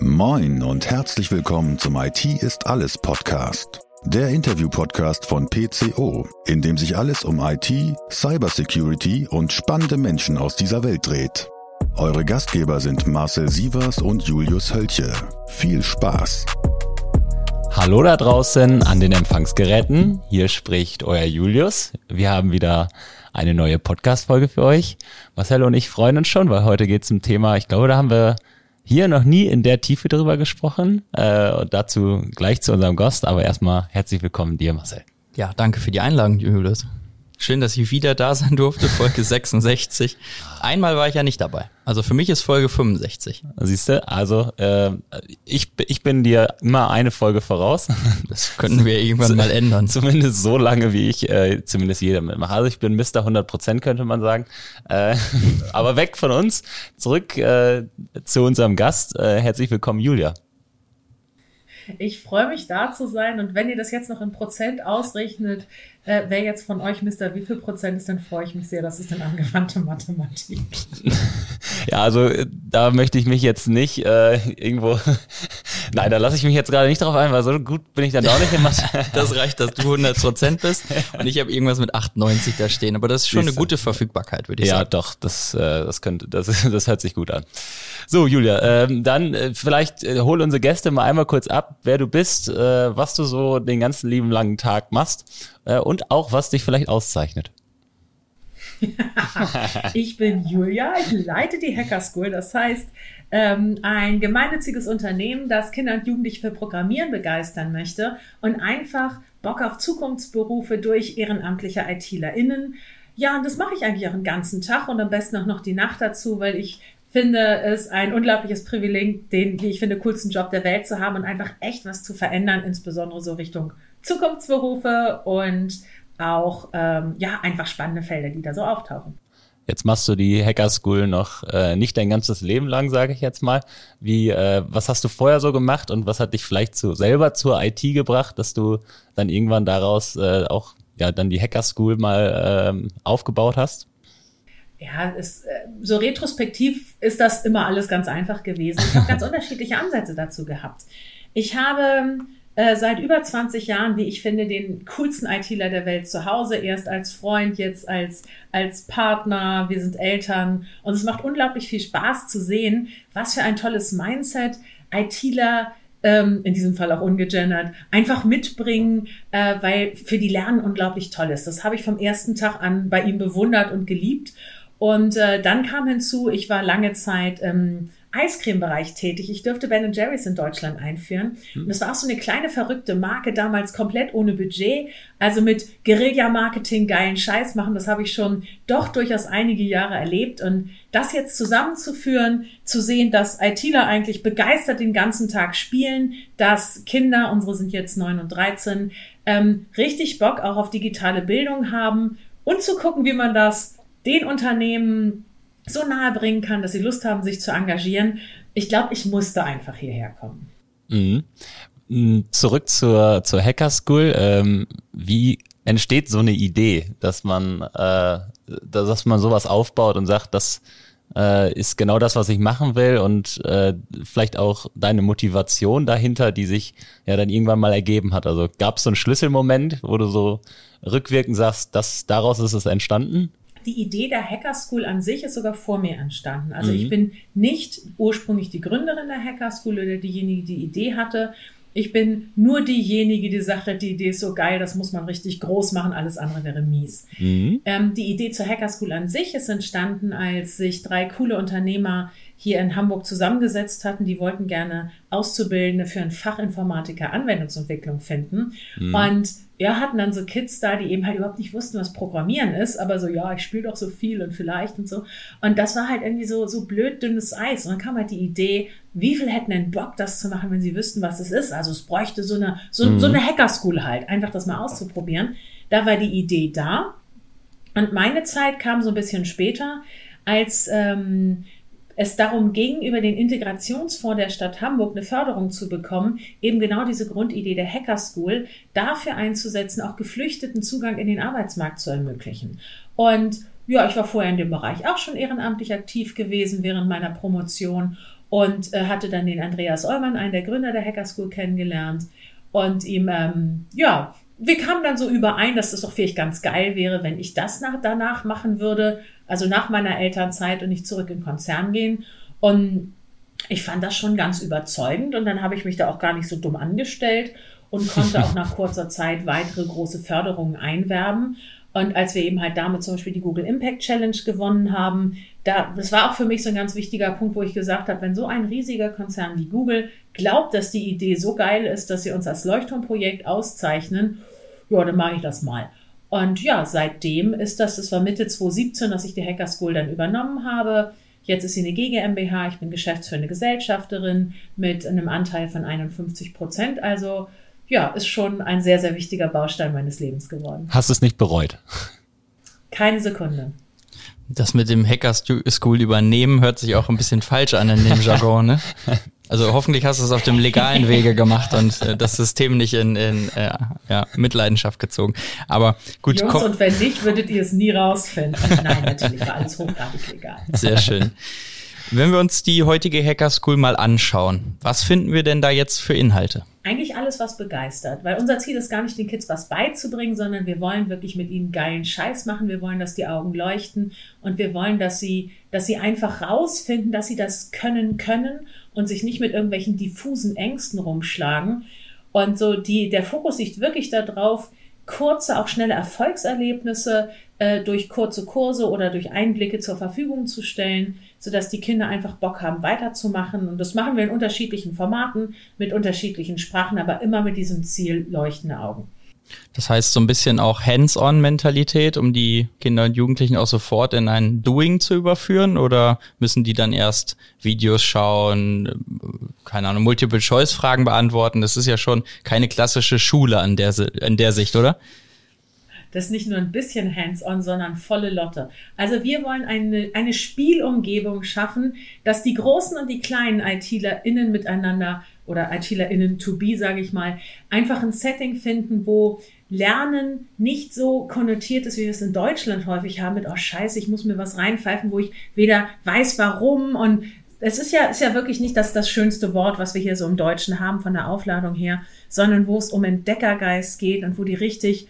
Moin und herzlich willkommen zum IT ist alles Podcast. Der Interview-Podcast von PCO, in dem sich alles um IT, Cybersecurity und spannende Menschen aus dieser Welt dreht. Eure Gastgeber sind Marcel Sievers und Julius Hölche. Viel Spaß! Hallo da draußen an den Empfangsgeräten. Hier spricht euer Julius. Wir haben wieder eine neue Podcast-Folge für euch. Marcel und ich freuen uns schon, weil heute geht es um Thema, ich glaube, da haben wir hier noch nie in der Tiefe drüber gesprochen. Äh, und dazu gleich zu unserem Gast, aber erstmal herzlich willkommen dir, Marcel. Ja, danke für die Einladung, Julius. Schön, dass ich wieder da sein durfte, Folge 66. Einmal war ich ja nicht dabei. Also für mich ist Folge 65. Siehst du, also äh, ich, ich bin dir immer eine Folge voraus. Das könnten wir irgendwann mal ändern. Zumindest so lange, wie ich äh, zumindest jeder mitmache. Also ich bin Mr. 100% könnte man sagen. Äh, aber weg von uns, zurück äh, zu unserem Gast. Äh, herzlich willkommen, Julia. Ich freue mich da zu sein und wenn ihr das jetzt noch in Prozent ausrechnet, äh, wer jetzt von euch Mister wie viel Prozent ist, dann freue ich mich sehr. Das ist dann angewandte Mathematik. ja, also äh, da möchte ich mich jetzt nicht äh, irgendwo. Nein, da lasse ich mich jetzt gerade nicht drauf ein, weil so gut bin ich dann auch nicht in Mathe. das reicht, dass du 100 Prozent bist und ich habe irgendwas mit 98 da stehen. Aber das ist schon eine gute Verfügbarkeit, würde ich ja, sagen. Ja, doch, das, äh, das könnte, das, das hört sich gut an. So, Julia, ähm, dann äh, vielleicht äh, hol unsere Gäste mal einmal kurz ab, wer du bist, äh, was du so den ganzen lieben langen Tag machst äh, und auch was dich vielleicht auszeichnet. ich bin Julia, ich leite die Hacker School, das heißt ähm, ein gemeinnütziges Unternehmen, das Kinder und Jugendliche für Programmieren begeistern möchte und einfach Bock auf Zukunftsberufe durch ehrenamtliche ITlerInnen. Ja, und das mache ich eigentlich auch den ganzen Tag und am besten auch noch die Nacht dazu, weil ich finde es ein unglaubliches Privileg, den, wie ich finde, coolsten Job der Welt zu haben und einfach echt was zu verändern, insbesondere so Richtung Zukunftsberufe und auch ähm, ja einfach spannende Felder, die da so auftauchen. Jetzt machst du die Hacker School noch äh, nicht dein ganzes Leben lang, sage ich jetzt mal. Wie, äh, was hast du vorher so gemacht und was hat dich vielleicht zu, selber zur IT gebracht, dass du dann irgendwann daraus äh, auch ja dann die Hacker School mal ähm, aufgebaut hast? ja, es, äh, so retrospektiv ist das immer alles ganz einfach gewesen. Ich habe ganz unterschiedliche Ansätze dazu gehabt. Ich habe äh, seit über 20 Jahren, wie ich finde, den coolsten ITler der Welt zu Hause. Erst als Freund, jetzt als, als Partner. Wir sind Eltern. Und es macht unglaublich viel Spaß zu sehen, was für ein tolles Mindset ITler ähm, in diesem Fall auch ungegendert, einfach mitbringen, äh, weil für die Lernen unglaublich toll ist. Das habe ich vom ersten Tag an bei ihm bewundert und geliebt. Und äh, dann kam hinzu, ich war lange Zeit im Eiscreme-Bereich tätig. Ich durfte Ben Jerry's in Deutschland einführen. Hm. Und es war auch so eine kleine verrückte Marke, damals komplett ohne Budget. Also mit Guerilla-Marketing, geilen Scheiß machen. Das habe ich schon doch durchaus einige Jahre erlebt. Und das jetzt zusammenzuführen, zu sehen, dass ITler eigentlich begeistert den ganzen Tag spielen, dass Kinder, unsere sind jetzt neun und dreizehn, ähm, richtig Bock auch auf digitale Bildung haben und zu gucken, wie man das den Unternehmen so nahe bringen kann, dass sie Lust haben, sich zu engagieren. Ich glaube, ich musste einfach hierher kommen. Mhm. Mm, zurück zur, zur Hacker School. Ähm, wie entsteht so eine Idee, dass man, äh, dass man sowas aufbaut und sagt, das äh, ist genau das, was ich machen will und äh, vielleicht auch deine Motivation dahinter, die sich ja dann irgendwann mal ergeben hat. Also gab es so einen Schlüsselmoment, wo du so rückwirkend sagst, dass daraus ist es entstanden? Die Idee der Hacker School an sich ist sogar vor mir entstanden. Also mhm. ich bin nicht ursprünglich die Gründerin der Hacker School oder diejenige, die die Idee hatte. Ich bin nur diejenige, die sagte, die Idee ist so geil, das muss man richtig groß machen, alles andere wäre mies. Mhm. Ähm, die Idee zur Hacker School an sich ist entstanden, als sich drei coole Unternehmer hier in Hamburg zusammengesetzt hatten. Die wollten gerne Auszubildende für einen Fachinformatiker Anwendungsentwicklung finden. Mhm. Und ja, hatten dann so Kids da, die eben halt überhaupt nicht wussten, was Programmieren ist, aber so, ja, ich spiele doch so viel und vielleicht und so. Und das war halt irgendwie so, so blöd dünnes Eis. Und dann kam halt die Idee, wie viel hätten denn Bock, das zu machen, wenn sie wüssten, was es ist? Also es bräuchte so eine, so, mhm. so eine Hacker-School halt, einfach das mal auszuprobieren. Da war die Idee da. Und meine Zeit kam so ein bisschen später, als ähm, es darum ging, über den Integrationsfonds der Stadt Hamburg eine Förderung zu bekommen, eben genau diese Grundidee der Hacker School dafür einzusetzen, auch Geflüchteten Zugang in den Arbeitsmarkt zu ermöglichen. Und ja, ich war vorher in dem Bereich auch schon ehrenamtlich aktiv gewesen während meiner Promotion und äh, hatte dann den Andreas Eumann, einen der Gründer der Hacker School, kennengelernt und ihm, ähm, ja, wir kamen dann so überein, dass das doch vielleicht ganz geil wäre, wenn ich das nach, danach machen würde, also nach meiner Elternzeit und nicht zurück in den Konzern gehen. Und ich fand das schon ganz überzeugend und dann habe ich mich da auch gar nicht so dumm angestellt und konnte auch nach kurzer Zeit weitere große Förderungen einwerben. Und als wir eben halt damit zum Beispiel die Google Impact Challenge gewonnen haben, da, das war auch für mich so ein ganz wichtiger Punkt, wo ich gesagt habe, wenn so ein riesiger Konzern wie Google glaubt, dass die Idee so geil ist, dass sie uns als Leuchtturmprojekt auszeichnen, ja, dann mache ich das mal. Und ja, seitdem ist das, das war Mitte 2017, dass ich die Hacker School dann übernommen habe. Jetzt ist sie eine GmbH, ich bin geschäftsführende Gesellschafterin mit einem Anteil von 51 Prozent. Also ja, ist schon ein sehr, sehr wichtiger Baustein meines Lebens geworden. Hast du es nicht bereut? Keine Sekunde. Das mit dem Hacker School übernehmen hört sich auch ein bisschen falsch an in dem Jargon, ne? Also hoffentlich hast du es auf dem legalen Wege gemacht und äh, das System nicht in, in äh, ja, Mitleidenschaft gezogen. Aber gut. Jungs, und wenn nicht, würdet ihr es nie rausfinden. Nein, natürlich war alles hochgradig legal. Sehr schön. Wenn wir uns die heutige Hacker School mal anschauen, was finden wir denn da jetzt für Inhalte? Eigentlich alles, was begeistert. Weil unser Ziel ist gar nicht, den Kids was beizubringen, sondern wir wollen wirklich mit ihnen geilen Scheiß machen. Wir wollen, dass die Augen leuchten und wir wollen, dass sie, dass sie einfach rausfinden, dass sie das können können und sich nicht mit irgendwelchen diffusen Ängsten rumschlagen. Und so die, der Fokus liegt wirklich darauf, kurze, auch schnelle Erfolgserlebnisse äh, durch kurze Kurse oder durch Einblicke zur Verfügung zu stellen, sodass die Kinder einfach Bock haben, weiterzumachen. Und das machen wir in unterschiedlichen Formaten, mit unterschiedlichen Sprachen, aber immer mit diesem Ziel leuchtende Augen. Das heißt so ein bisschen auch Hands-on-Mentalität, um die Kinder und Jugendlichen auch sofort in ein Doing zu überführen? Oder müssen die dann erst Videos schauen, keine Ahnung, Multiple-Choice-Fragen beantworten? Das ist ja schon keine klassische Schule an der, an der Sicht, oder? Das ist nicht nur ein bisschen hands-on, sondern volle Lotte. Also wir wollen eine, eine Spielumgebung schaffen, dass die großen und die kleinen ITlerInnen miteinander oder ITlerInnen to be, sage ich mal, einfach ein Setting finden, wo Lernen nicht so konnotiert ist, wie wir es in Deutschland häufig haben, mit, oh scheiße, ich muss mir was reinpfeifen, wo ich weder weiß warum. Und es ist ja, ist ja wirklich nicht das, das schönste Wort, was wir hier so im Deutschen haben von der Aufladung her, sondern wo es um Entdeckergeist geht und wo die richtig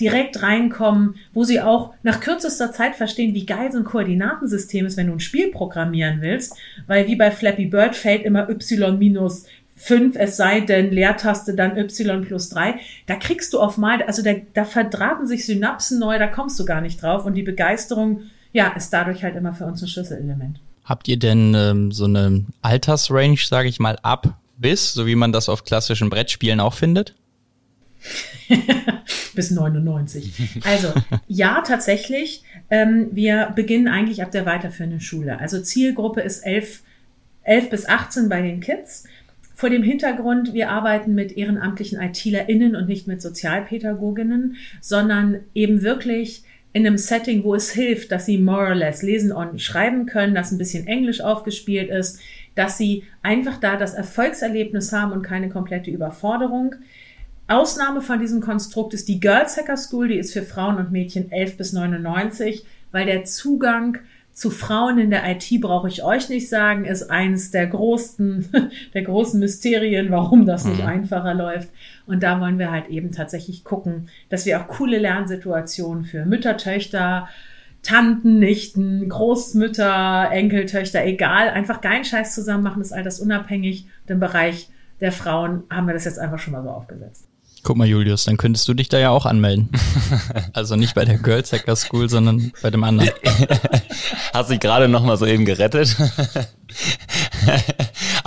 direkt reinkommen, wo sie auch nach kürzester Zeit verstehen, wie geil so ein Koordinatensystem ist, wenn du ein Spiel programmieren willst, weil wie bei Flappy Bird fällt immer y minus 5, es sei denn Leertaste dann y plus 3. Da kriegst du auf mal, also da, da verdrahten sich Synapsen neu, da kommst du gar nicht drauf und die Begeisterung, ja, ist dadurch halt immer für uns ein Schlüsselelement. Habt ihr denn ähm, so eine Altersrange, sage ich mal, ab bis, so wie man das auf klassischen Brettspielen auch findet? bis 99. Also ja, tatsächlich. Ähm, wir beginnen eigentlich ab der weiterführenden Schule. Also Zielgruppe ist 11, 11 bis 18 bei den Kids. Vor dem Hintergrund, wir arbeiten mit ehrenamtlichen ITlerInnen und nicht mit Sozialpädagoginnen, sondern eben wirklich in einem Setting, wo es hilft, dass sie more or less lesen und schreiben können, dass ein bisschen Englisch aufgespielt ist, dass sie einfach da das Erfolgserlebnis haben und keine komplette Überforderung. Ausnahme von diesem Konstrukt ist die Girls Hacker School, die ist für Frauen und Mädchen 11 bis 99, weil der Zugang zu Frauen in der IT brauche ich euch nicht sagen, ist eines der großen, der großen Mysterien, warum das nicht mhm. einfacher läuft. Und da wollen wir halt eben tatsächlich gucken, dass wir auch coole Lernsituationen für Mütter, Töchter, Tanten, Nichten, Großmütter, Enkeltöchter, egal, einfach geilen Scheiß zusammen machen, ist altersunabhängig. Und im Bereich der Frauen haben wir das jetzt einfach schon mal so aufgesetzt. Guck mal, Julius, dann könntest du dich da ja auch anmelden. also nicht bei der Girls Hacker School, sondern bei dem anderen. Hast dich gerade noch mal so eben gerettet.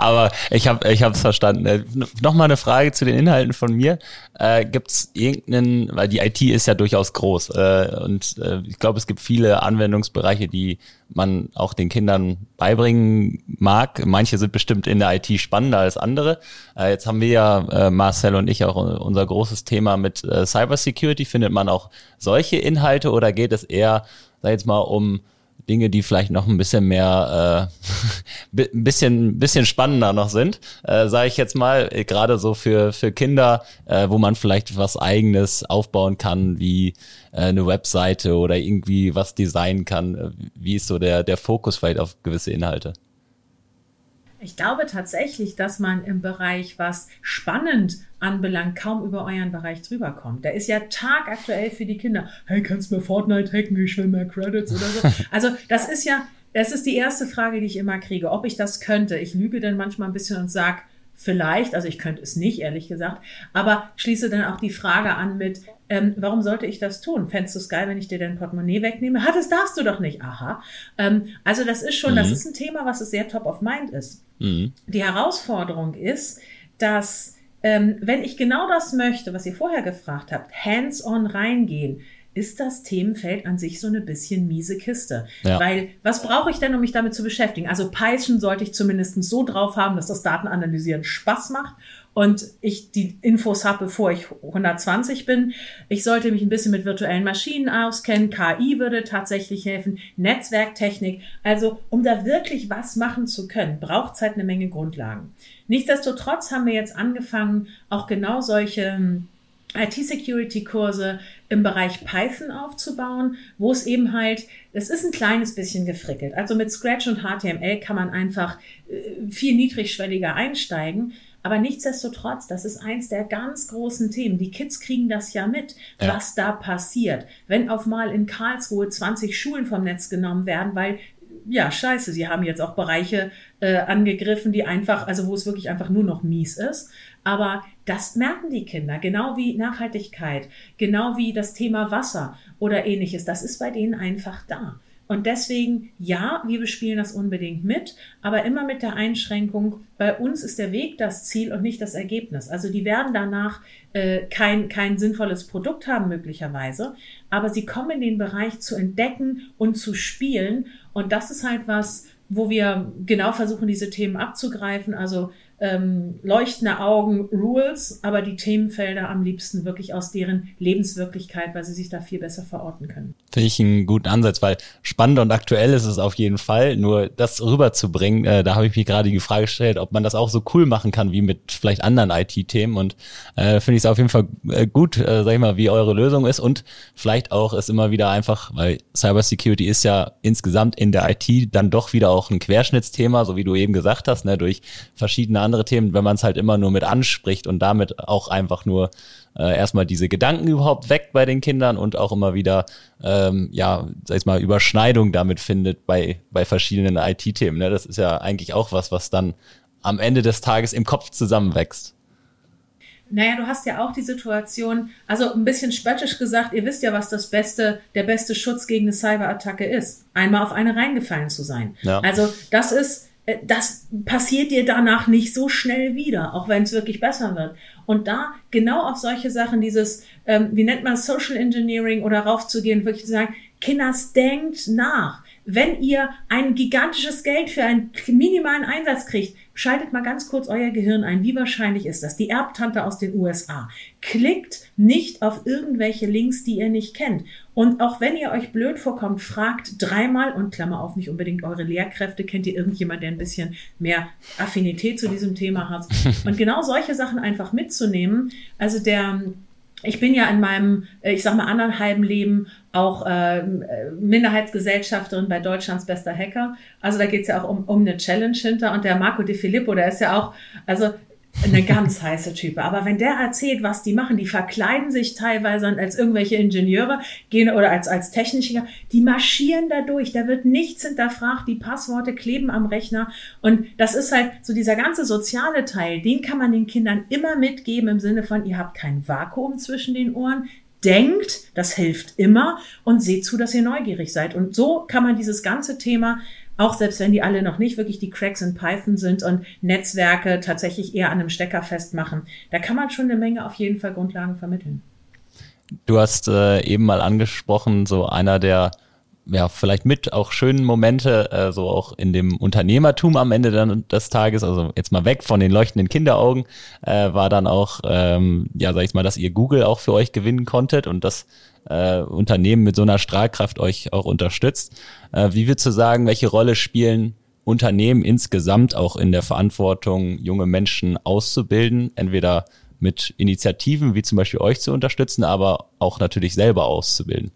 Aber ich habe ich habe es verstanden. Äh, noch mal eine Frage zu den Inhalten von mir. Äh, gibt es irgendeinen, weil die IT ist ja durchaus groß äh, und äh, ich glaube, es gibt viele Anwendungsbereiche, die man auch den Kindern beibringen mag. Manche sind bestimmt in der IT spannender als andere. Äh, jetzt haben wir ja, äh, Marcel und ich, auch unser großes Thema mit äh, Cybersecurity. Findet man auch solche Inhalte oder geht es eher, sag jetzt mal, um Dinge, die vielleicht noch ein bisschen mehr, äh, ein bisschen, bisschen spannender noch sind, äh, sage ich jetzt mal, äh, gerade so für für Kinder, äh, wo man vielleicht was Eigenes aufbauen kann, wie äh, eine Webseite oder irgendwie was designen kann. Äh, wie ist so der der Fokus vielleicht auf gewisse Inhalte? Ich glaube tatsächlich, dass man im Bereich, was spannend anbelangt, kaum über euren Bereich drüber kommt. Der ist ja tagaktuell für die Kinder. Hey, kannst du mir Fortnite hacken? Ich will mehr Credits oder so. Also, das ist ja, das ist die erste Frage, die ich immer kriege, ob ich das könnte. Ich lüge dann manchmal ein bisschen und sag, vielleicht, also ich könnte es nicht, ehrlich gesagt, aber schließe dann auch die Frage an mit, ähm, warum sollte ich das tun? Fändest du es geil, wenn ich dir dein Portemonnaie wegnehme? Ha, das darfst du doch nicht. Aha. Ähm, also das ist schon, mhm. das ist ein Thema, was es sehr top of mind ist. Mhm. Die Herausforderung ist, dass ähm, wenn ich genau das möchte, was ihr vorher gefragt habt, hands-on reingehen, ist das Themenfeld an sich so eine bisschen miese Kiste. Ja. Weil was brauche ich denn, um mich damit zu beschäftigen? Also Python sollte ich zumindest so drauf haben, dass das Datenanalysieren Spaß macht und ich die Infos habe, bevor ich 120 bin. Ich sollte mich ein bisschen mit virtuellen Maschinen auskennen. KI würde tatsächlich helfen. Netzwerktechnik. Also, um da wirklich was machen zu können, braucht es halt eine Menge Grundlagen. Nichtsdestotrotz haben wir jetzt angefangen, auch genau solche hm, IT-Security-Kurse im Bereich Python aufzubauen, wo es eben halt, es ist ein kleines bisschen gefrickelt. Also mit Scratch und HTML kann man einfach äh, viel niedrigschwelliger einsteigen. Aber nichtsdestotrotz, das ist eins der ganz großen Themen. Die Kids kriegen das ja mit, ja. was da passiert. Wenn auf mal in Karlsruhe 20 Schulen vom Netz genommen werden, weil ja, scheiße, sie haben jetzt auch Bereiche äh, angegriffen, die einfach, also wo es wirklich einfach nur noch mies ist. Aber das merken die Kinder, genau wie Nachhaltigkeit, genau wie das Thema Wasser oder ähnliches. Das ist bei denen einfach da. Und deswegen, ja, wir bespielen das unbedingt mit, aber immer mit der Einschränkung, bei uns ist der Weg das Ziel und nicht das Ergebnis. Also die werden danach äh, kein, kein sinnvolles Produkt haben möglicherweise, aber sie kommen in den Bereich zu entdecken und zu spielen. Und das ist halt was, wo wir genau versuchen, diese Themen abzugreifen. Also ähm, leuchtende Augen Rules, aber die Themenfelder am liebsten wirklich aus deren Lebenswirklichkeit, weil sie sich da viel besser verorten können. Finde ich einen guten Ansatz, weil spannend und aktuell ist es auf jeden Fall. Nur das rüberzubringen, äh, da habe ich mich gerade die Frage gestellt, ob man das auch so cool machen kann wie mit vielleicht anderen IT-Themen. Und äh, finde ich es auf jeden Fall äh, gut, äh, sag ich mal, wie eure Lösung ist und vielleicht auch ist immer wieder einfach, weil Cybersecurity ist ja insgesamt in der IT dann doch wieder auch ein Querschnittsthema, so wie du eben gesagt hast, ne, durch verschiedene andere Themen, wenn man es halt immer nur mit anspricht und damit auch einfach nur äh, erstmal diese Gedanken überhaupt weckt bei den Kindern und auch immer wieder, ähm, ja, sag ich mal, Überschneidung damit findet bei, bei verschiedenen IT-Themen. Ne? Das ist ja eigentlich auch was, was dann am Ende des Tages im Kopf zusammenwächst. Naja, du hast ja auch die Situation, also ein bisschen spöttisch gesagt, ihr wisst ja, was das beste, der beste Schutz gegen eine Cyberattacke ist. Einmal auf eine reingefallen zu sein. Ja. Also das ist, das passiert dir danach nicht so schnell wieder, auch wenn es wirklich besser wird. Und da genau auf solche Sachen, dieses, ähm, wie nennt man Social Engineering oder raufzugehen, wirklich zu sagen, Kinders, denkt nach. Wenn ihr ein gigantisches Geld für einen minimalen Einsatz kriegt, Schaltet mal ganz kurz euer Gehirn ein. Wie wahrscheinlich ist das? Die Erbtante aus den USA. Klickt nicht auf irgendwelche Links, die ihr nicht kennt. Und auch wenn ihr euch blöd vorkommt, fragt dreimal und Klammer auf, nicht unbedingt eure Lehrkräfte. Kennt ihr irgendjemand, der ein bisschen mehr Affinität zu diesem Thema hat? Und genau solche Sachen einfach mitzunehmen. Also der, ich bin ja in meinem, äh, ich sag mal, anderen halben Leben auch äh, Minderheitsgesellschafterin bei Deutschlands bester Hacker. Also da geht's ja auch um, um eine Challenge hinter. Und der Marco De Filippo, der ist ja auch, also eine ganz heiße Type. Aber wenn der erzählt, was die machen, die verkleiden sich teilweise als irgendwelche Ingenieure gehen oder als, als Techniker, die marschieren da durch. Da wird nichts hinterfragt. Die Passworte kleben am Rechner. Und das ist halt so dieser ganze soziale Teil, den kann man den Kindern immer mitgeben im Sinne von, ihr habt kein Vakuum zwischen den Ohren. Denkt, das hilft immer und seht zu, dass ihr neugierig seid. Und so kann man dieses ganze Thema auch selbst wenn die alle noch nicht wirklich die Cracks in Python sind und Netzwerke tatsächlich eher an einem Stecker festmachen, da kann man schon eine Menge auf jeden Fall Grundlagen vermitteln. Du hast äh, eben mal angesprochen, so einer der ja, vielleicht mit auch schönen Momente, äh, so auch in dem Unternehmertum am Ende dann des Tages, also jetzt mal weg von den leuchtenden Kinderaugen, äh, war dann auch, ähm, ja, sag ich mal, dass ihr Google auch für euch gewinnen konntet und das äh, Unternehmen mit so einer Strahlkraft euch auch unterstützt. Äh, wie würdest du sagen, welche Rolle spielen Unternehmen insgesamt auch in der Verantwortung, junge Menschen auszubilden, entweder mit Initiativen wie zum Beispiel euch zu unterstützen, aber auch natürlich selber auszubilden?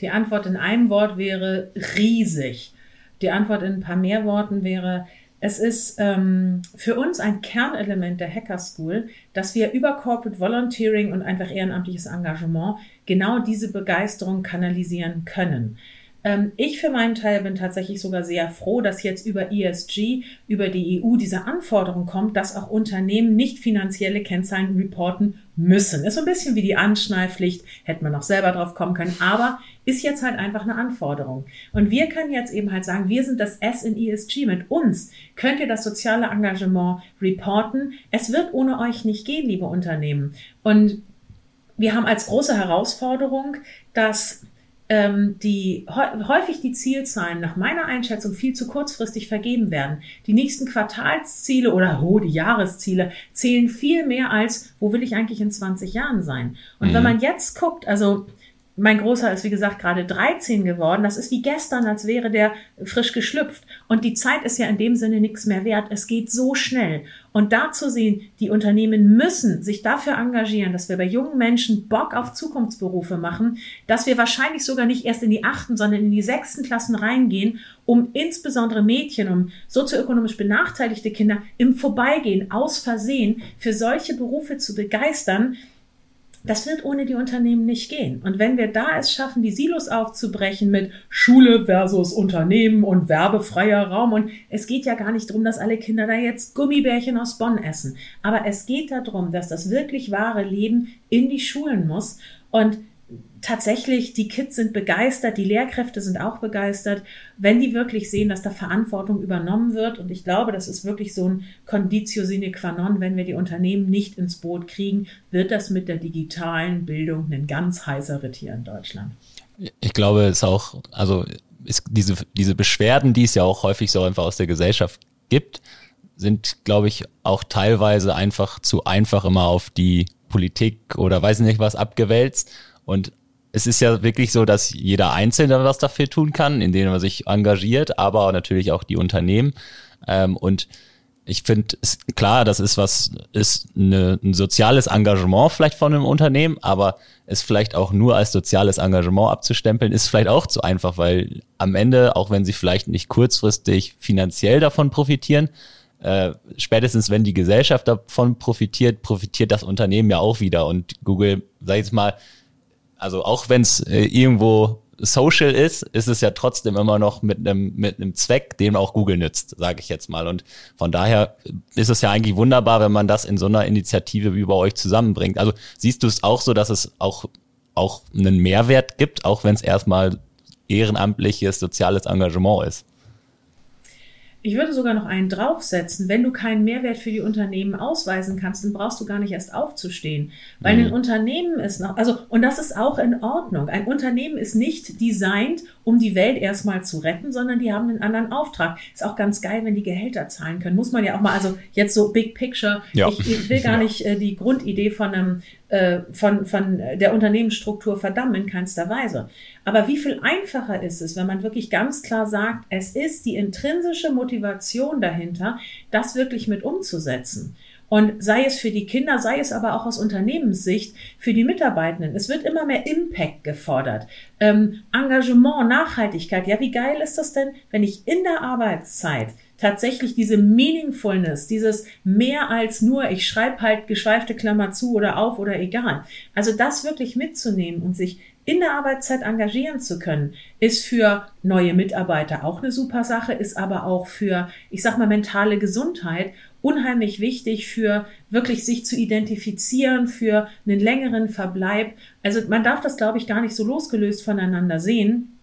Die Antwort in einem Wort wäre riesig. Die Antwort in ein paar mehr Worten wäre, es ist ähm, für uns ein Kernelement der Hacker School, dass wir über Corporate Volunteering und einfach ehrenamtliches Engagement genau diese Begeisterung kanalisieren können. Ähm, ich für meinen Teil bin tatsächlich sogar sehr froh, dass jetzt über ESG, über die EU diese Anforderung kommt, dass auch Unternehmen nicht finanzielle Kennzahlen reporten müssen. Ist so ein bisschen wie die Anschnallpflicht, hätte man noch selber drauf kommen können, aber ist jetzt halt einfach eine Anforderung. Und wir können jetzt eben halt sagen, wir sind das S in ESG. Mit uns könnt ihr das soziale Engagement reporten. Es wird ohne euch nicht gehen, liebe Unternehmen. Und wir haben als große Herausforderung, dass ähm, die häufig die Zielzahlen nach meiner Einschätzung viel zu kurzfristig vergeben werden. Die nächsten Quartalsziele oder oh, die Jahresziele zählen viel mehr als, wo will ich eigentlich in 20 Jahren sein? Und mhm. wenn man jetzt guckt, also mein Großer ist, wie gesagt, gerade 13 geworden. Das ist wie gestern, als wäre der frisch geschlüpft. Und die Zeit ist ja in dem Sinne nichts mehr wert. Es geht so schnell. Und da zu sehen, die Unternehmen müssen sich dafür engagieren, dass wir bei jungen Menschen Bock auf Zukunftsberufe machen, dass wir wahrscheinlich sogar nicht erst in die achten, sondern in die sechsten Klassen reingehen, um insbesondere Mädchen, um sozioökonomisch benachteiligte Kinder im Vorbeigehen aus Versehen für solche Berufe zu begeistern, das wird ohne die Unternehmen nicht gehen. Und wenn wir da es schaffen, die Silos aufzubrechen mit Schule versus Unternehmen und werbefreier Raum, und es geht ja gar nicht darum, dass alle Kinder da jetzt Gummibärchen aus Bonn essen, aber es geht darum, dass das wirklich wahre Leben in die Schulen muss. Und tatsächlich, die Kids sind begeistert, die Lehrkräfte sind auch begeistert, wenn die wirklich sehen, dass da Verantwortung übernommen wird. Und ich glaube, das ist wirklich so ein Conditio sine qua non. Wenn wir die Unternehmen nicht ins Boot kriegen, wird das mit der digitalen Bildung ein ganz heißer Ritt hier in Deutschland. Ich glaube, es ist auch, also ist diese, diese Beschwerden, die es ja auch häufig so einfach aus der Gesellschaft gibt, sind, glaube ich, auch teilweise einfach zu einfach immer auf die Politik oder weiß nicht was abgewälzt. Und es ist ja wirklich so, dass jeder Einzelne was dafür tun kann, indem er sich engagiert, aber natürlich auch die Unternehmen. Ähm, und ich finde, klar, das ist was, ist eine, ein soziales Engagement vielleicht von einem Unternehmen, aber es vielleicht auch nur als soziales Engagement abzustempeln, ist vielleicht auch zu einfach, weil am Ende, auch wenn sie vielleicht nicht kurzfristig finanziell davon profitieren, äh, spätestens wenn die Gesellschaft davon profitiert, profitiert das Unternehmen ja auch wieder. Und Google, sag ich jetzt mal, also auch wenn es äh, irgendwo social ist, ist es ja trotzdem immer noch mit einem mit einem Zweck, den auch Google nützt, sage ich jetzt mal. Und von daher ist es ja eigentlich wunderbar, wenn man das in so einer Initiative wie bei euch zusammenbringt. Also siehst du es auch so, dass es auch auch einen Mehrwert gibt, auch wenn es erstmal ehrenamtliches soziales Engagement ist? Ich würde sogar noch einen draufsetzen. Wenn du keinen Mehrwert für die Unternehmen ausweisen kannst, dann brauchst du gar nicht erst aufzustehen. Weil mhm. ein Unternehmen ist noch, also, und das ist auch in Ordnung. Ein Unternehmen ist nicht designt, um die Welt erstmal zu retten, sondern die haben einen anderen Auftrag. Ist auch ganz geil, wenn die Gehälter zahlen können. Muss man ja auch mal, also jetzt so Big Picture. Ja. Ich, ich will gar nicht äh, die Grundidee von einem äh, von, von der Unternehmensstruktur verdammen in keinster Weise. Aber wie viel einfacher ist es, wenn man wirklich ganz klar sagt, es ist die intrinsische Motivation dahinter, das wirklich mit umzusetzen. Und sei es für die Kinder, sei es aber auch aus Unternehmenssicht für die Mitarbeitenden. Es wird immer mehr Impact gefordert. Ähm, Engagement, Nachhaltigkeit. Ja, wie geil ist das denn, wenn ich in der Arbeitszeit tatsächlich diese Meaningfulness, dieses mehr als nur, ich schreibe halt geschweifte Klammer zu oder auf oder egal. Also das wirklich mitzunehmen und sich in der Arbeitszeit engagieren zu können, ist für neue Mitarbeiter auch eine super Sache, ist aber auch für, ich sag mal, mentale Gesundheit unheimlich wichtig für wirklich sich zu identifizieren, für einen längeren Verbleib. Also man darf das, glaube ich, gar nicht so losgelöst voneinander sehen.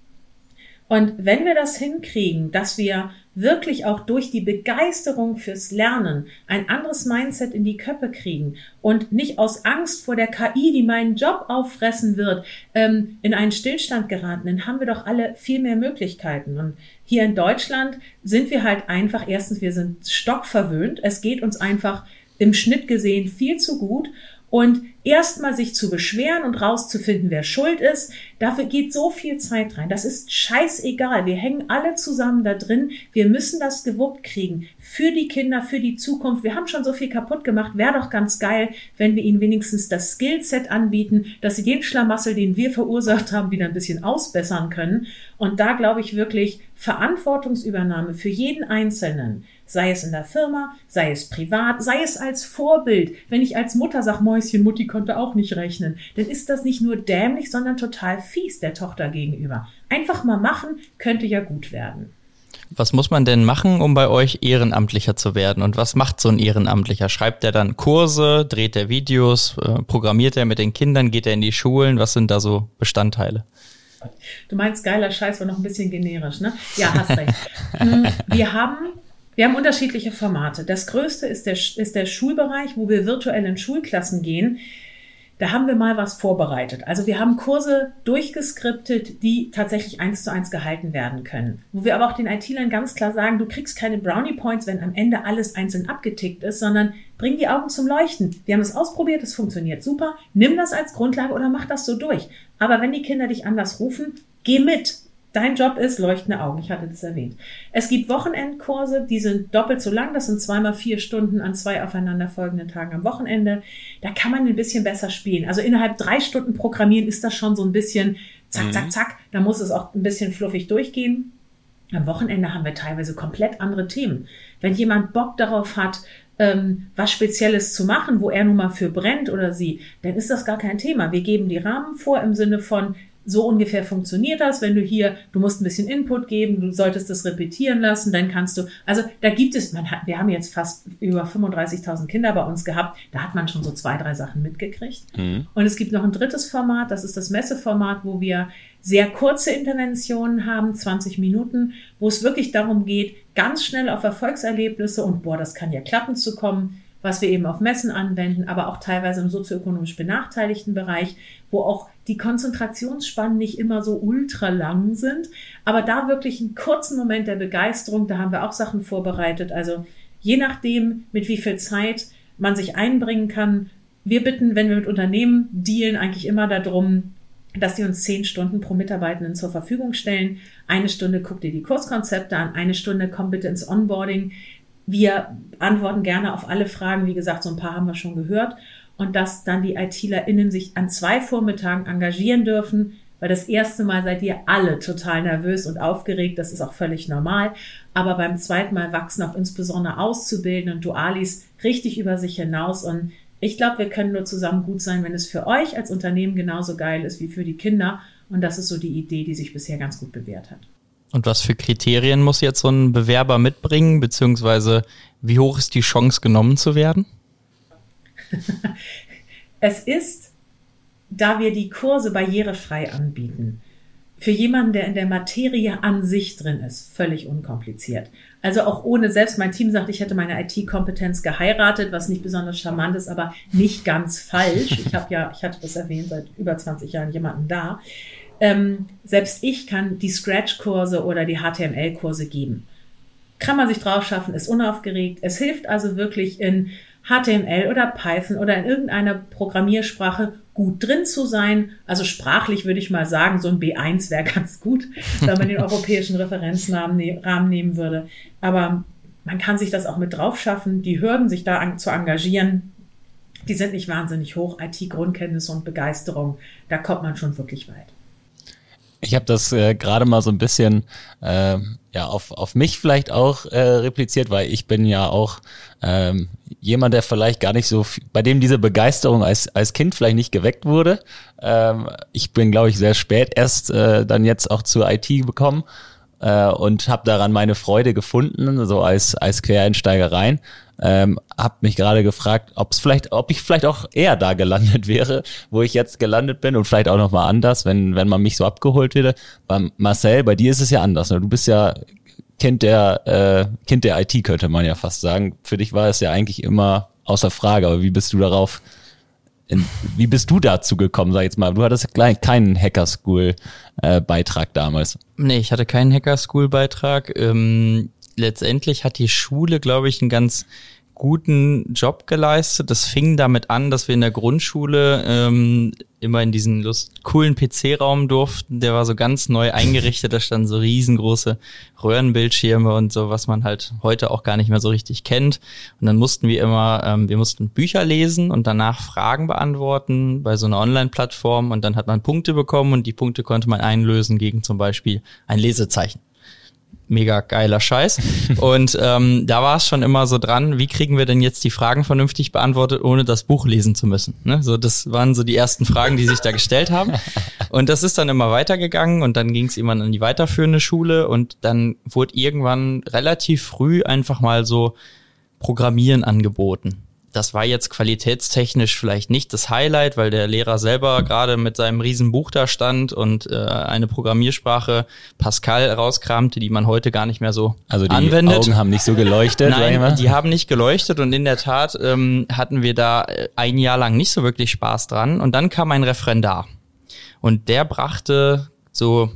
Und wenn wir das hinkriegen, dass wir wirklich auch durch die Begeisterung fürs Lernen ein anderes Mindset in die Köpfe kriegen und nicht aus Angst vor der KI, die meinen Job auffressen wird, ähm, in einen Stillstand geraten, dann haben wir doch alle viel mehr Möglichkeiten. Und hier in Deutschland sind wir halt einfach, erstens, wir sind stockverwöhnt. Es geht uns einfach im Schnitt gesehen viel zu gut. Und erstmal sich zu beschweren und rauszufinden, wer schuld ist, dafür geht so viel Zeit rein. Das ist scheißegal. Wir hängen alle zusammen da drin. Wir müssen das gewuppt kriegen. Für die Kinder, für die Zukunft. Wir haben schon so viel kaputt gemacht. Wäre doch ganz geil, wenn wir ihnen wenigstens das Skillset anbieten, dass sie den Schlamassel, den wir verursacht haben, wieder ein bisschen ausbessern können. Und da glaube ich wirklich Verantwortungsübernahme für jeden Einzelnen sei es in der Firma, sei es privat, sei es als Vorbild. Wenn ich als Mutter sage, Mäuschen, Mutti konnte auch nicht rechnen, dann ist das nicht nur dämlich, sondern total fies der Tochter gegenüber. Einfach mal machen, könnte ja gut werden. Was muss man denn machen, um bei euch Ehrenamtlicher zu werden? Und was macht so ein Ehrenamtlicher? Schreibt er dann Kurse, dreht er Videos, äh, programmiert er mit den Kindern, geht er in die Schulen? Was sind da so Bestandteile? Du meinst geiler Scheiß war noch ein bisschen generisch, ne? Ja, hast recht. Hm, wir haben wir haben unterschiedliche Formate. Das größte ist der, ist der Schulbereich, wo wir virtuell in Schulklassen gehen. Da haben wir mal was vorbereitet. Also wir haben Kurse durchgeskriptet, die tatsächlich eins zu eins gehalten werden können. Wo wir aber auch den IT-Lern ganz klar sagen, du kriegst keine Brownie Points, wenn am Ende alles einzeln abgetickt ist, sondern bring die Augen zum Leuchten. Wir haben es ausprobiert, es funktioniert super. Nimm das als Grundlage oder mach das so durch. Aber wenn die Kinder dich anders rufen, geh mit. Dein Job ist leuchtende Augen. Ich hatte das erwähnt. Es gibt Wochenendkurse, die sind doppelt so lang. Das sind zweimal vier Stunden an zwei aufeinanderfolgenden Tagen am Wochenende. Da kann man ein bisschen besser spielen. Also innerhalb drei Stunden Programmieren ist das schon so ein bisschen zack, zack, mhm. zack. Da muss es auch ein bisschen fluffig durchgehen. Am Wochenende haben wir teilweise komplett andere Themen. Wenn jemand Bock darauf hat, ähm, was Spezielles zu machen, wo er nun mal für brennt oder sie, dann ist das gar kein Thema. Wir geben die Rahmen vor im Sinne von, so ungefähr funktioniert das, wenn du hier, du musst ein bisschen Input geben, du solltest das repetieren lassen, dann kannst du, also da gibt es, man hat, wir haben jetzt fast über 35.000 Kinder bei uns gehabt, da hat man schon so zwei, drei Sachen mitgekriegt. Mhm. Und es gibt noch ein drittes Format, das ist das Messeformat, wo wir sehr kurze Interventionen haben, 20 Minuten, wo es wirklich darum geht, ganz schnell auf Erfolgserlebnisse und boah, das kann ja klappen zu kommen, was wir eben auf Messen anwenden, aber auch teilweise im sozioökonomisch benachteiligten Bereich, wo auch die Konzentrationsspannen nicht immer so ultra lang sind, aber da wirklich einen kurzen Moment der Begeisterung, da haben wir auch Sachen vorbereitet. Also je nachdem, mit wie viel Zeit man sich einbringen kann. Wir bitten, wenn wir mit Unternehmen dealen, eigentlich immer darum, dass die uns zehn Stunden pro Mitarbeitenden zur Verfügung stellen. Eine Stunde guckt ihr die Kurskonzepte an, eine Stunde kommt bitte ins Onboarding. Wir antworten gerne auf alle Fragen. Wie gesagt, so ein paar haben wir schon gehört. Und dass dann die ITlerInnen sich an zwei Vormittagen engagieren dürfen, weil das erste Mal seid ihr alle total nervös und aufgeregt. Das ist auch völlig normal. Aber beim zweiten Mal wachsen auch insbesondere Auszubildende und Dualis richtig über sich hinaus. Und ich glaube, wir können nur zusammen gut sein, wenn es für euch als Unternehmen genauso geil ist wie für die Kinder. Und das ist so die Idee, die sich bisher ganz gut bewährt hat. Und was für Kriterien muss jetzt so ein Bewerber mitbringen, beziehungsweise wie hoch ist die Chance genommen zu werden? es ist, da wir die Kurse barrierefrei anbieten, für jemanden, der in der Materie an sich drin ist, völlig unkompliziert. Also auch ohne, selbst mein Team sagt, ich hätte meine IT-Kompetenz geheiratet, was nicht besonders charmant ist, aber nicht ganz falsch. Ich habe ja, ich hatte das erwähnt, seit über 20 Jahren jemanden da. Ähm, selbst ich kann die Scratch-Kurse oder die HTML-Kurse geben. Kann man sich drauf schaffen, ist unaufgeregt. Es hilft also wirklich in HTML oder Python oder in irgendeiner Programmiersprache gut drin zu sein. Also sprachlich würde ich mal sagen, so ein B1 wäre ganz gut, wenn man den europäischen Referenznamen ne nehmen würde. Aber man kann sich das auch mit drauf schaffen. Die Hürden, sich da an, zu engagieren, die sind nicht wahnsinnig hoch. IT-Grundkenntnisse und Begeisterung, da kommt man schon wirklich weit. Ich habe das äh, gerade mal so ein bisschen äh, ja auf, auf mich vielleicht auch äh, repliziert, weil ich bin ja auch ähm, jemand, der vielleicht gar nicht so, bei dem diese Begeisterung als, als Kind vielleicht nicht geweckt wurde. Ähm, ich bin, glaube ich, sehr spät erst äh, dann jetzt auch zur IT gekommen äh, und habe daran meine Freude gefunden, so als, als Quereinsteiger rein. Ähm, hab mich gerade gefragt, ob es vielleicht, ob ich vielleicht auch eher da gelandet wäre, wo ich jetzt gelandet bin und vielleicht auch nochmal anders, wenn, wenn man mich so abgeholt würde. Bei Marcel, bei dir ist es ja anders. Ne? Du bist ja Kind der, äh, Kind der IT, könnte man ja fast sagen. Für dich war es ja eigentlich immer außer Frage, aber wie bist du darauf in, wie bist du dazu gekommen, sag ich jetzt mal? Du hattest keinen Hacker School äh, damals. Nee, ich hatte keinen Hacker School Beitrag. Ähm, letztendlich hat die Schule, glaube ich, einen ganz guten Job geleistet. Das fing damit an, dass wir in der Grundschule ähm, immer in diesen lust coolen PC-Raum durften. Der war so ganz neu eingerichtet. Da standen so riesengroße Röhrenbildschirme und so, was man halt heute auch gar nicht mehr so richtig kennt. Und dann mussten wir immer, ähm, wir mussten Bücher lesen und danach Fragen beantworten bei so einer Online-Plattform. Und dann hat man Punkte bekommen und die Punkte konnte man einlösen gegen zum Beispiel ein Lesezeichen mega geiler Scheiß. Und ähm, da war es schon immer so dran, wie kriegen wir denn jetzt die Fragen vernünftig beantwortet, ohne das Buch lesen zu müssen. Ne? So, das waren so die ersten Fragen, die sich da gestellt haben. Und das ist dann immer weitergegangen und dann ging es immer an die weiterführende Schule und dann wurde irgendwann relativ früh einfach mal so Programmieren angeboten das war jetzt qualitätstechnisch vielleicht nicht das Highlight, weil der Lehrer selber gerade mit seinem riesen Buch da stand und äh, eine Programmiersprache Pascal rauskramte, die man heute gar nicht mehr so also die anwendet. Augen haben nicht so geleuchtet. Nein, die haben nicht geleuchtet und in der Tat ähm, hatten wir da äh, ein Jahr lang nicht so wirklich Spaß dran und dann kam ein Referendar und der brachte so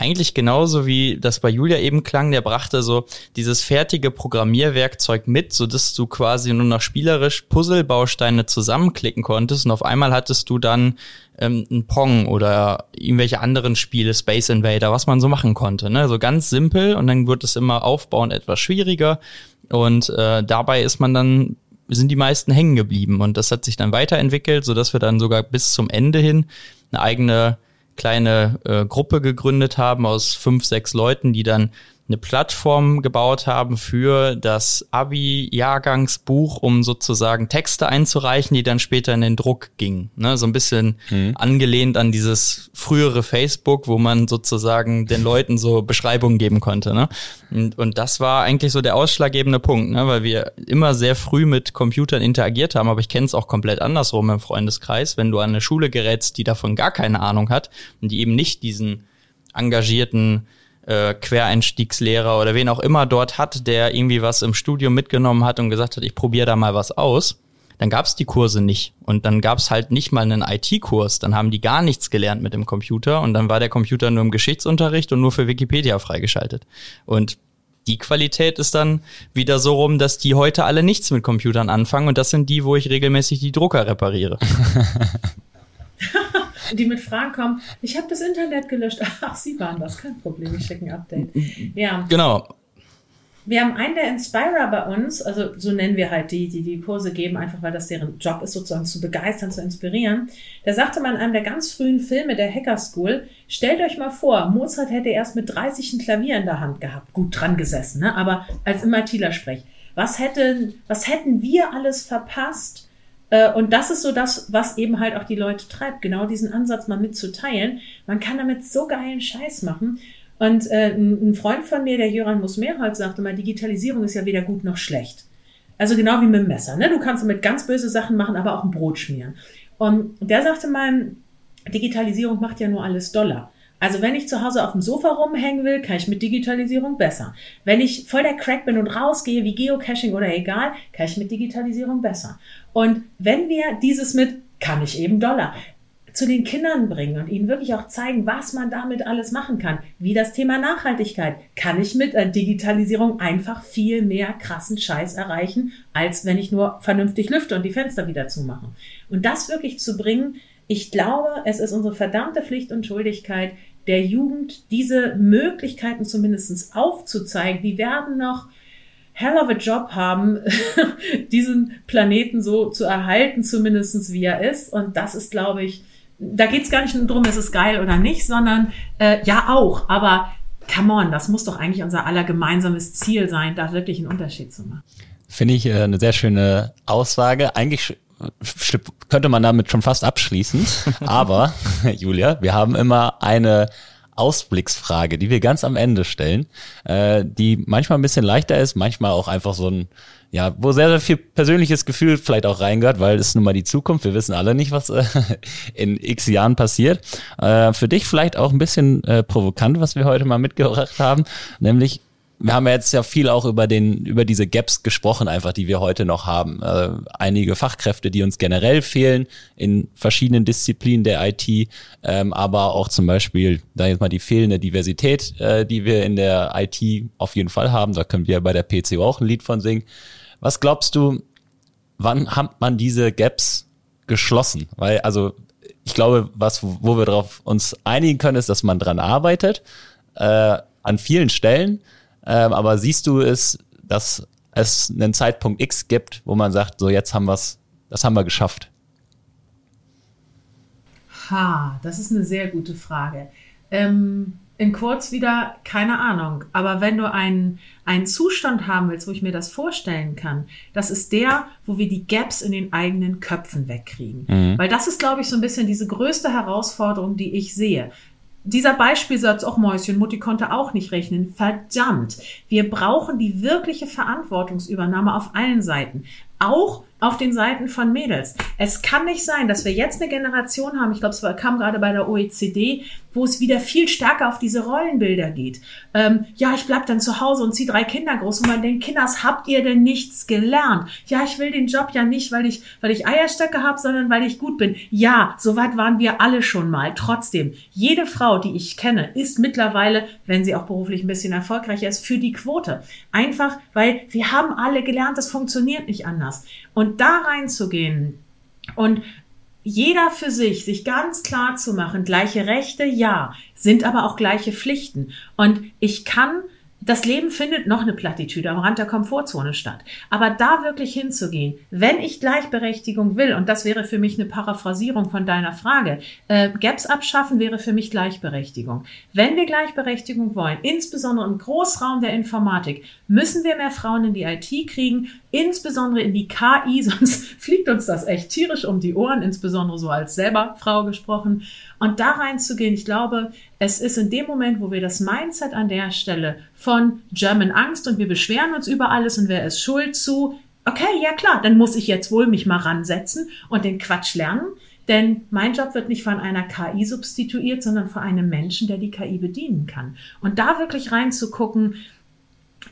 eigentlich genauso wie das bei Julia eben klang, der brachte so dieses fertige Programmierwerkzeug mit, so dass du quasi nur noch spielerisch Puzzlebausteine zusammenklicken konntest und auf einmal hattest du dann ähm, ein Pong oder irgendwelche anderen Spiele, Space Invader, was man so machen konnte. Ne? So ganz simpel und dann wird es immer aufbauen etwas schwieriger und äh, dabei ist man dann sind die meisten hängen geblieben und das hat sich dann weiterentwickelt, so dass wir dann sogar bis zum Ende hin eine eigene kleine äh, Gruppe gegründet haben aus fünf, sechs Leuten, die dann eine Plattform gebaut haben für das Abi-Jahrgangsbuch, um sozusagen Texte einzureichen, die dann später in den Druck gingen. Ne? So ein bisschen mhm. angelehnt an dieses frühere Facebook, wo man sozusagen den Leuten so Beschreibungen geben konnte. Ne? Und, und das war eigentlich so der ausschlaggebende Punkt, ne? weil wir immer sehr früh mit Computern interagiert haben, aber ich kenne es auch komplett andersrum im Freundeskreis, wenn du an eine Schule gerätst, die davon gar keine Ahnung hat und die eben nicht diesen engagierten äh, Quereinstiegslehrer oder wen auch immer dort hat, der irgendwie was im Studium mitgenommen hat und gesagt hat, ich probiere da mal was aus, dann gab es die Kurse nicht. Und dann gab es halt nicht mal einen IT-Kurs. Dann haben die gar nichts gelernt mit dem Computer und dann war der Computer nur im Geschichtsunterricht und nur für Wikipedia freigeschaltet. Und die Qualität ist dann wieder so rum, dass die heute alle nichts mit Computern anfangen und das sind die, wo ich regelmäßig die Drucker repariere. die mit Fragen kommen, ich habe das Internet gelöscht. Ach, Sie waren das, kein Problem, ich schicke ein Update. Ja. Genau. Wir haben einen der Inspirer bei uns, also so nennen wir halt die, die die Kurse geben, einfach weil das deren Job ist, sozusagen zu begeistern, zu inspirieren. Der sagte mal in einem der ganz frühen Filme der Hacker School, stellt euch mal vor, Mozart hätte erst mit 30 ein Klavier in der Hand gehabt, gut dran gesessen, ne? aber als immer Thieler sprech. Was hätten, was hätten wir alles verpasst, und das ist so das, was eben halt auch die Leute treibt, genau diesen Ansatz mal mitzuteilen. Man kann damit so geilen Scheiß machen. Und äh, ein Freund von mir, der Jöran Musmerholz, sagte mal, Digitalisierung ist ja weder gut noch schlecht. Also genau wie mit dem Messer. Ne? Du kannst damit ganz böse Sachen machen, aber auch ein Brot schmieren. Und der sagte mal, Digitalisierung macht ja nur alles Dollar. Also wenn ich zu Hause auf dem Sofa rumhängen will, kann ich mit Digitalisierung besser. Wenn ich voll der Crack bin und rausgehe, wie Geocaching oder egal, kann ich mit Digitalisierung besser. Und wenn wir dieses mit, kann ich eben Dollar, zu den Kindern bringen und ihnen wirklich auch zeigen, was man damit alles machen kann, wie das Thema Nachhaltigkeit, kann ich mit der Digitalisierung einfach viel mehr krassen Scheiß erreichen, als wenn ich nur vernünftig lüfte und die Fenster wieder zumache. Und das wirklich zu bringen, ich glaube, es ist unsere verdammte Pflicht und Schuldigkeit, der Jugend diese Möglichkeiten zumindest aufzuzeigen. Die werden noch hell of a job haben, diesen Planeten so zu erhalten, zumindestens wie er ist. Und das ist, glaube ich, da geht es gar nicht nur darum, ist es geil oder nicht, sondern äh, ja auch, aber come on, das muss doch eigentlich unser aller gemeinsames Ziel sein, da wirklich einen Unterschied zu machen. Finde ich äh, eine sehr schöne Aussage. Eigentlich könnte man damit schon fast abschließen. Aber, Julia, wir haben immer eine Ausblicksfrage, die wir ganz am Ende stellen, äh, die manchmal ein bisschen leichter ist, manchmal auch einfach so ein, ja, wo sehr, sehr viel persönliches Gefühl vielleicht auch reingehört, weil es nun mal die Zukunft. Wir wissen alle nicht, was äh, in x Jahren passiert. Äh, für dich vielleicht auch ein bisschen äh, provokant, was wir heute mal mitgebracht haben, nämlich wir haben ja jetzt ja viel auch über den über diese Gaps gesprochen, einfach die wir heute noch haben. Äh, einige Fachkräfte, die uns generell fehlen in verschiedenen Disziplinen der IT, ähm, aber auch zum Beispiel da jetzt mal die fehlende Diversität, äh, die wir in der IT auf jeden Fall haben. Da können wir bei der PCO auch ein Lied von singen. Was glaubst du, wann hat man diese Gaps geschlossen? Weil also ich glaube, was wo wir darauf uns einigen können, ist, dass man dran arbeitet äh, an vielen Stellen ähm, aber siehst du es, dass es einen Zeitpunkt X gibt, wo man sagt, so jetzt haben wir es, das haben wir geschafft? Ha, das ist eine sehr gute Frage. Ähm, in kurz wieder, keine Ahnung. Aber wenn du einen, einen Zustand haben willst, wo ich mir das vorstellen kann, das ist der, wo wir die Gaps in den eigenen Köpfen wegkriegen. Mhm. Weil das ist, glaube ich, so ein bisschen diese größte Herausforderung, die ich sehe. Dieser Beispielsatz, auch Mäuschen, Mutti konnte auch nicht rechnen. Verdammt. Wir brauchen die wirkliche Verantwortungsübernahme auf allen Seiten. Auch auf den Seiten von Mädels. Es kann nicht sein, dass wir jetzt eine Generation haben, ich glaube, es kam gerade bei der OECD, wo es wieder viel stärker auf diese Rollenbilder geht. Ähm, ja, ich bleib dann zu Hause und ziehe drei Kinder groß und man denkt, Kinders, habt ihr denn nichts gelernt? Ja, ich will den Job ja nicht, weil ich, weil ich Eierstöcke habe, sondern weil ich gut bin. Ja, soweit waren wir alle schon mal. Trotzdem, jede Frau, die ich kenne, ist mittlerweile, wenn sie auch beruflich ein bisschen erfolgreicher ist, für die Quote. Einfach, weil wir haben alle gelernt, das funktioniert nicht anders. Und da reinzugehen und jeder für sich, sich ganz klar zu machen, gleiche Rechte, ja, sind aber auch gleiche Pflichten. Und ich kann das Leben findet noch eine Plattitüde am Rand der Komfortzone statt. Aber da wirklich hinzugehen, wenn ich Gleichberechtigung will, und das wäre für mich eine Paraphrasierung von deiner Frage, äh, Gaps abschaffen wäre für mich Gleichberechtigung. Wenn wir Gleichberechtigung wollen, insbesondere im Großraum der Informatik, müssen wir mehr Frauen in die IT kriegen, insbesondere in die KI, sonst fliegt uns das echt tierisch um die Ohren, insbesondere so als selber Frau gesprochen. Und da reinzugehen, ich glaube, es ist in dem Moment, wo wir das Mindset an der Stelle von German Angst und wir beschweren uns über alles und wer ist schuld zu, okay, ja klar, dann muss ich jetzt wohl mich mal ransetzen und den Quatsch lernen. Denn mein Job wird nicht von einer KI substituiert, sondern von einem Menschen, der die KI bedienen kann. Und da wirklich reinzugucken,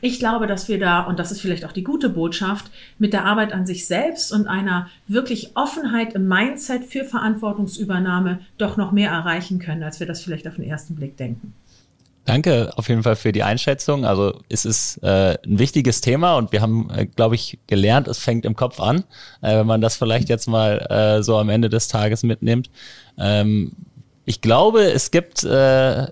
ich glaube, dass wir da, und das ist vielleicht auch die gute Botschaft, mit der Arbeit an sich selbst und einer wirklich Offenheit im Mindset für Verantwortungsübernahme doch noch mehr erreichen können, als wir das vielleicht auf den ersten Blick denken. Danke auf jeden Fall für die Einschätzung. Also es ist äh, ein wichtiges Thema und wir haben, äh, glaube ich, gelernt, es fängt im Kopf an, äh, wenn man das vielleicht jetzt mal äh, so am Ende des Tages mitnimmt. Ähm, ich glaube, es gibt äh,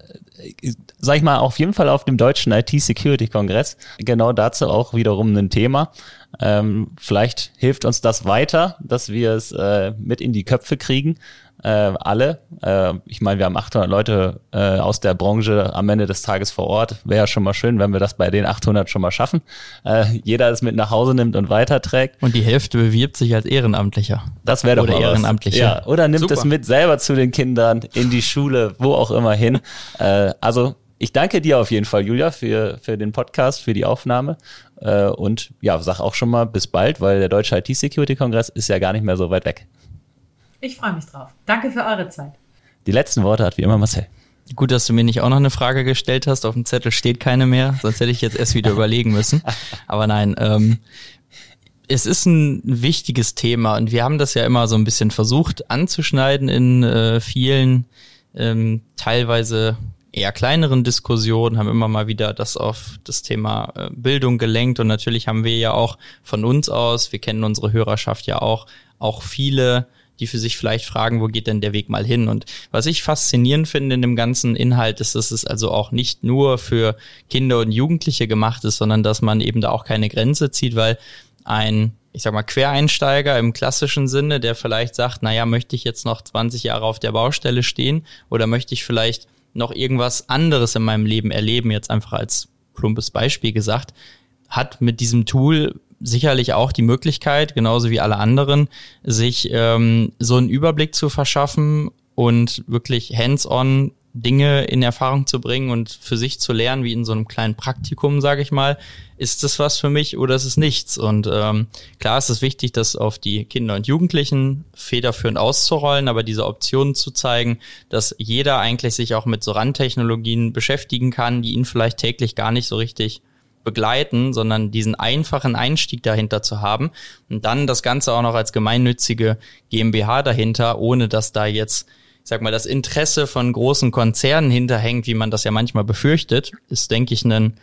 sag ich mal, auf jeden Fall auf dem deutschen IT-Security-Kongress genau dazu auch wiederum ein Thema. Ähm, vielleicht hilft uns das weiter, dass wir es äh, mit in die Köpfe kriegen, äh, alle. Äh, ich meine, wir haben 800 Leute äh, aus der Branche am Ende des Tages vor Ort. Wäre ja schon mal schön, wenn wir das bei den 800 schon mal schaffen. Äh, jeder es mit nach Hause nimmt und weiterträgt. Und die Hälfte bewirbt sich als Ehrenamtlicher. Das wäre doch oder mal Ehrenamtlicher. Ja, oder nimmt Super. es mit selber zu den Kindern in die Schule, wo auch immer hin. Äh, also ich danke dir auf jeden Fall, Julia, für, für den Podcast, für die Aufnahme. Äh, und ja, sag auch schon mal bis bald, weil der Deutsche IT-Security-Kongress ist ja gar nicht mehr so weit weg. Ich freue mich drauf. Danke für eure Zeit. Die letzten Worte hat wie immer Marcel. Gut, dass du mir nicht auch noch eine Frage gestellt hast. Auf dem Zettel steht keine mehr, sonst hätte ich jetzt erst wieder überlegen müssen. Aber nein, ähm, es ist ein wichtiges Thema und wir haben das ja immer so ein bisschen versucht anzuschneiden in äh, vielen ähm, teilweise eher kleineren Diskussionen, haben immer mal wieder das auf das Thema äh, Bildung gelenkt und natürlich haben wir ja auch von uns aus, wir kennen unsere Hörerschaft ja auch, auch viele die für sich vielleicht fragen, wo geht denn der Weg mal hin? Und was ich faszinierend finde in dem ganzen Inhalt ist, dass es also auch nicht nur für Kinder und Jugendliche gemacht ist, sondern dass man eben da auch keine Grenze zieht, weil ein ich sag mal, Quereinsteiger im klassischen Sinne, der vielleicht sagt, naja, möchte ich jetzt noch 20 Jahre auf der Baustelle stehen oder möchte ich vielleicht noch irgendwas anderes in meinem Leben erleben, jetzt einfach als plumpes Beispiel gesagt, hat mit diesem Tool sicherlich auch die Möglichkeit, genauso wie alle anderen, sich ähm, so einen Überblick zu verschaffen und wirklich hands-on Dinge in Erfahrung zu bringen und für sich zu lernen, wie in so einem kleinen Praktikum, sage ich mal, ist das was für mich oder ist es nichts? Und ähm, klar ist es wichtig, das auf die Kinder und Jugendlichen federführend auszurollen, aber diese Optionen zu zeigen, dass jeder eigentlich sich auch mit so Randtechnologien beschäftigen kann, die ihn vielleicht täglich gar nicht so richtig begleiten, sondern diesen einfachen Einstieg dahinter zu haben und dann das Ganze auch noch als gemeinnützige GmbH dahinter, ohne dass da jetzt sag mal, das Interesse von großen Konzernen hinterhängt, wie man das ja manchmal befürchtet, ist, denke ich, ein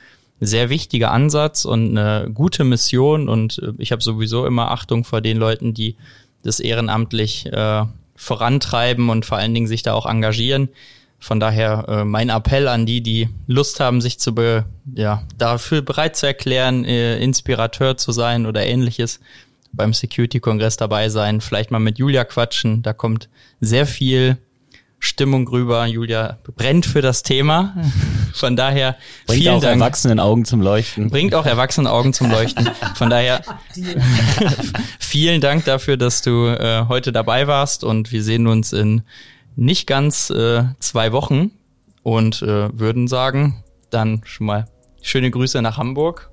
sehr wichtiger Ansatz und eine gute Mission. Und äh, ich habe sowieso immer Achtung vor den Leuten, die das ehrenamtlich äh, vorantreiben und vor allen Dingen sich da auch engagieren. Von daher äh, mein Appell an die, die Lust haben, sich zu be, ja, dafür bereit zu erklären, äh, Inspirateur zu sein oder ähnliches, beim Security-Kongress dabei sein, vielleicht mal mit Julia quatschen. Da kommt sehr viel Stimmung rüber. Julia brennt für das Thema. Von daher Bringt vielen auch Dank. erwachsenen Augen zum Leuchten. Bringt auch erwachsene Augen zum Leuchten. Von daher vielen Dank dafür, dass du äh, heute dabei warst und wir sehen uns in nicht ganz äh, zwei Wochen und äh, würden sagen, dann schon mal schöne Grüße nach Hamburg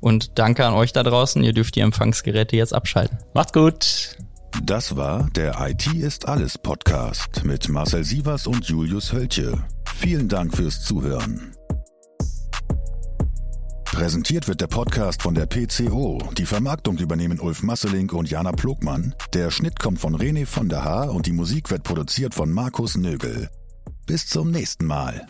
und danke an euch da draußen. Ihr dürft die Empfangsgeräte jetzt abschalten. Macht's gut. Das war der IT ist alles Podcast mit Marcel Sievers und Julius Hölche. Vielen Dank fürs Zuhören. Präsentiert wird der Podcast von der PCO. Die Vermarktung übernehmen Ulf Masseling und Jana Plogmann. Der Schnitt kommt von René von der Haar und die Musik wird produziert von Markus Nögel. Bis zum nächsten Mal.